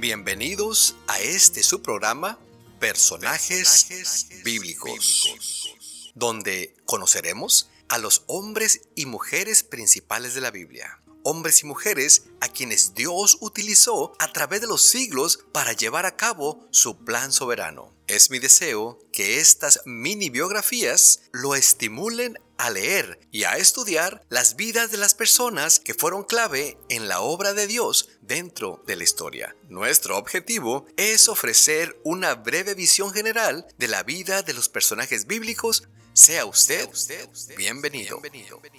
Bienvenidos a este su programa Personajes, bíblicos, donde conoceremos a los hombres y mujeres principales de la Biblia. Hombres y mujeres a quienes Dios utilizó a través de los siglos para llevar a cabo su plan soberano. Es mi deseo que estas mini biografías lo estimulen a leer y a estudiar las vidas de las personas que fueron clave en la obra de Dios dentro de la historia. Nuestro objetivo es ofrecer una breve visión general de la vida de los personajes bíblicos sea usted, bienvenido.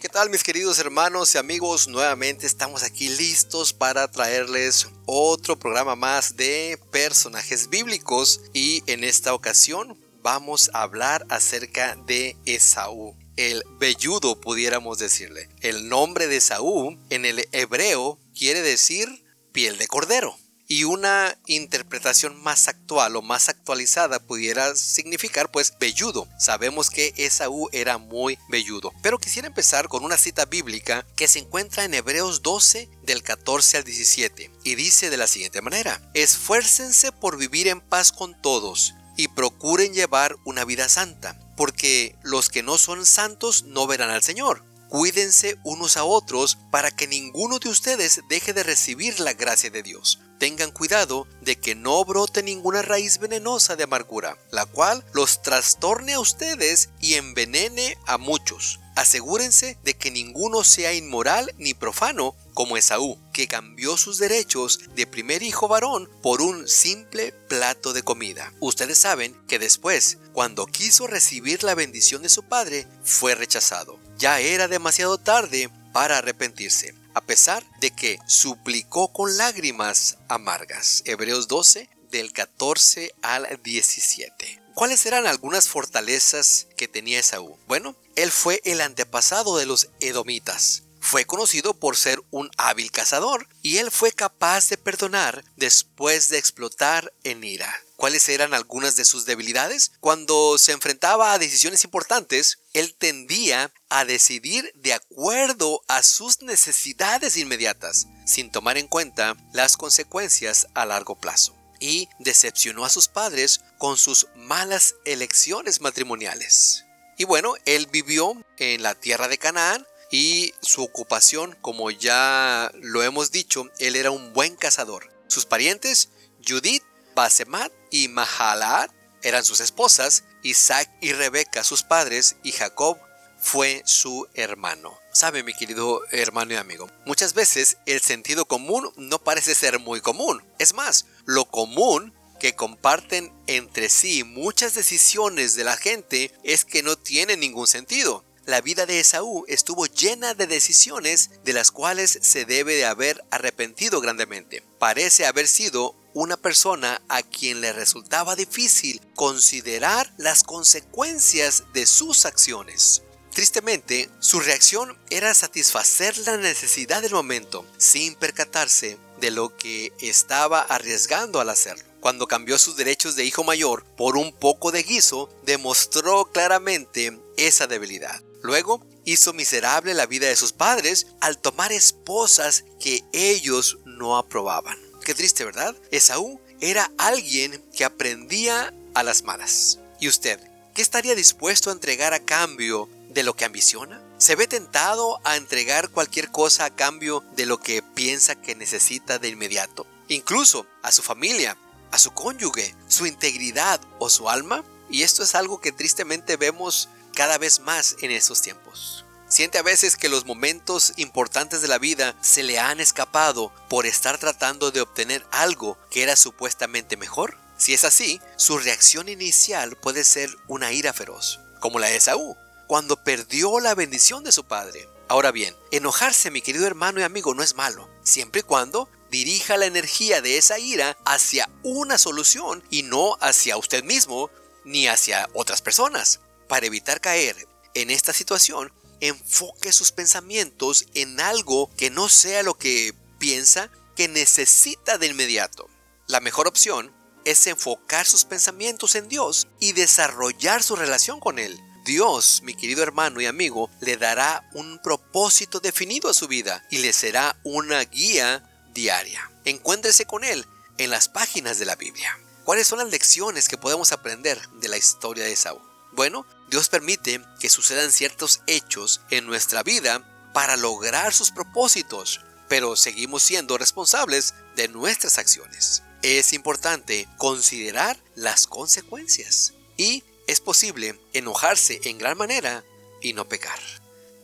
¿Qué tal mis queridos hermanos y amigos? Nuevamente estamos aquí listos para traerles otro programa más de personajes bíblicos y en esta ocasión vamos a hablar acerca de Esaú. El velludo pudiéramos decirle. El nombre de Esaú en el hebreo quiere decir piel de cordero y una interpretación más actual o más actualizada pudiera significar pues velludo. Sabemos que Esaú era muy velludo. Pero quisiera empezar con una cita bíblica que se encuentra en Hebreos 12 del 14 al 17 y dice de la siguiente manera: Esfuércense por vivir en paz con todos y procuren llevar una vida santa, porque los que no son santos no verán al Señor. Cuídense unos a otros para que ninguno de ustedes deje de recibir la gracia de Dios. Tengan cuidado de que no brote ninguna raíz venenosa de amargura, la cual los trastorne a ustedes y envenene a muchos. Asegúrense de que ninguno sea inmoral ni profano como Esaú, que cambió sus derechos de primer hijo varón por un simple plato de comida. Ustedes saben que después, cuando quiso recibir la bendición de su padre, fue rechazado ya era demasiado tarde para arrepentirse, a pesar de que suplicó con lágrimas amargas. Hebreos 12 del 14 al 17. ¿Cuáles eran algunas fortalezas que tenía Esaú? Bueno, él fue el antepasado de los edomitas. Fue conocido por ser un hábil cazador y él fue capaz de perdonar después de explotar en ira. ¿Cuáles eran algunas de sus debilidades? Cuando se enfrentaba a decisiones importantes, él tendía a decidir de acuerdo a sus necesidades inmediatas, sin tomar en cuenta las consecuencias a largo plazo. Y decepcionó a sus padres con sus malas elecciones matrimoniales. Y bueno, él vivió en la tierra de Canaán y su ocupación, como ya lo hemos dicho, él era un buen cazador. Sus parientes, Judith Basemat y Mahalat eran sus esposas, Isaac y Rebeca sus padres y Jacob fue su hermano. Sabe mi querido hermano y amigo, muchas veces el sentido común no parece ser muy común. Es más, lo común que comparten entre sí muchas decisiones de la gente es que no tiene ningún sentido. La vida de Esaú estuvo llena de decisiones de las cuales se debe de haber arrepentido grandemente. Parece haber sido una persona a quien le resultaba difícil considerar las consecuencias de sus acciones. Tristemente, su reacción era satisfacer la necesidad del momento, sin percatarse de lo que estaba arriesgando al hacerlo. Cuando cambió sus derechos de hijo mayor por un poco de guiso, demostró claramente esa debilidad. Luego, hizo miserable la vida de sus padres al tomar esposas que ellos no aprobaban. Qué triste, ¿verdad? Esaú era alguien que aprendía a las malas. ¿Y usted? ¿Qué estaría dispuesto a entregar a cambio de lo que ambiciona? ¿Se ve tentado a entregar cualquier cosa a cambio de lo que piensa que necesita de inmediato? Incluso a su familia, a su cónyuge, su integridad o su alma. Y esto es algo que tristemente vemos cada vez más en estos tiempos. Siente a veces que los momentos importantes de la vida se le han escapado por estar tratando de obtener algo que era supuestamente mejor. Si es así, su reacción inicial puede ser una ira feroz, como la de Esaú, cuando perdió la bendición de su padre. Ahora bien, enojarse, mi querido hermano y amigo, no es malo, siempre y cuando dirija la energía de esa ira hacia una solución y no hacia usted mismo ni hacia otras personas. Para evitar caer en esta situación, enfoque sus pensamientos en algo que no sea lo que piensa que necesita de inmediato. La mejor opción es enfocar sus pensamientos en Dios y desarrollar su relación con Él. Dios, mi querido hermano y amigo, le dará un propósito definido a su vida y le será una guía diaria. Encuéntrese con Él en las páginas de la Biblia. ¿Cuáles son las lecciones que podemos aprender de la historia de Esaú? Bueno, Dios permite que sucedan ciertos hechos en nuestra vida para lograr sus propósitos, pero seguimos siendo responsables de nuestras acciones. Es importante considerar las consecuencias y es posible enojarse en gran manera y no pecar.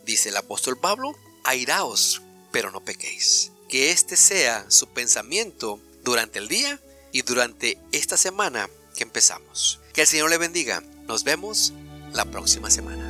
Dice el apóstol Pablo, airaos, pero no pequéis. Que este sea su pensamiento durante el día y durante esta semana que empezamos. Que el Señor le bendiga. Nos vemos la próxima semana.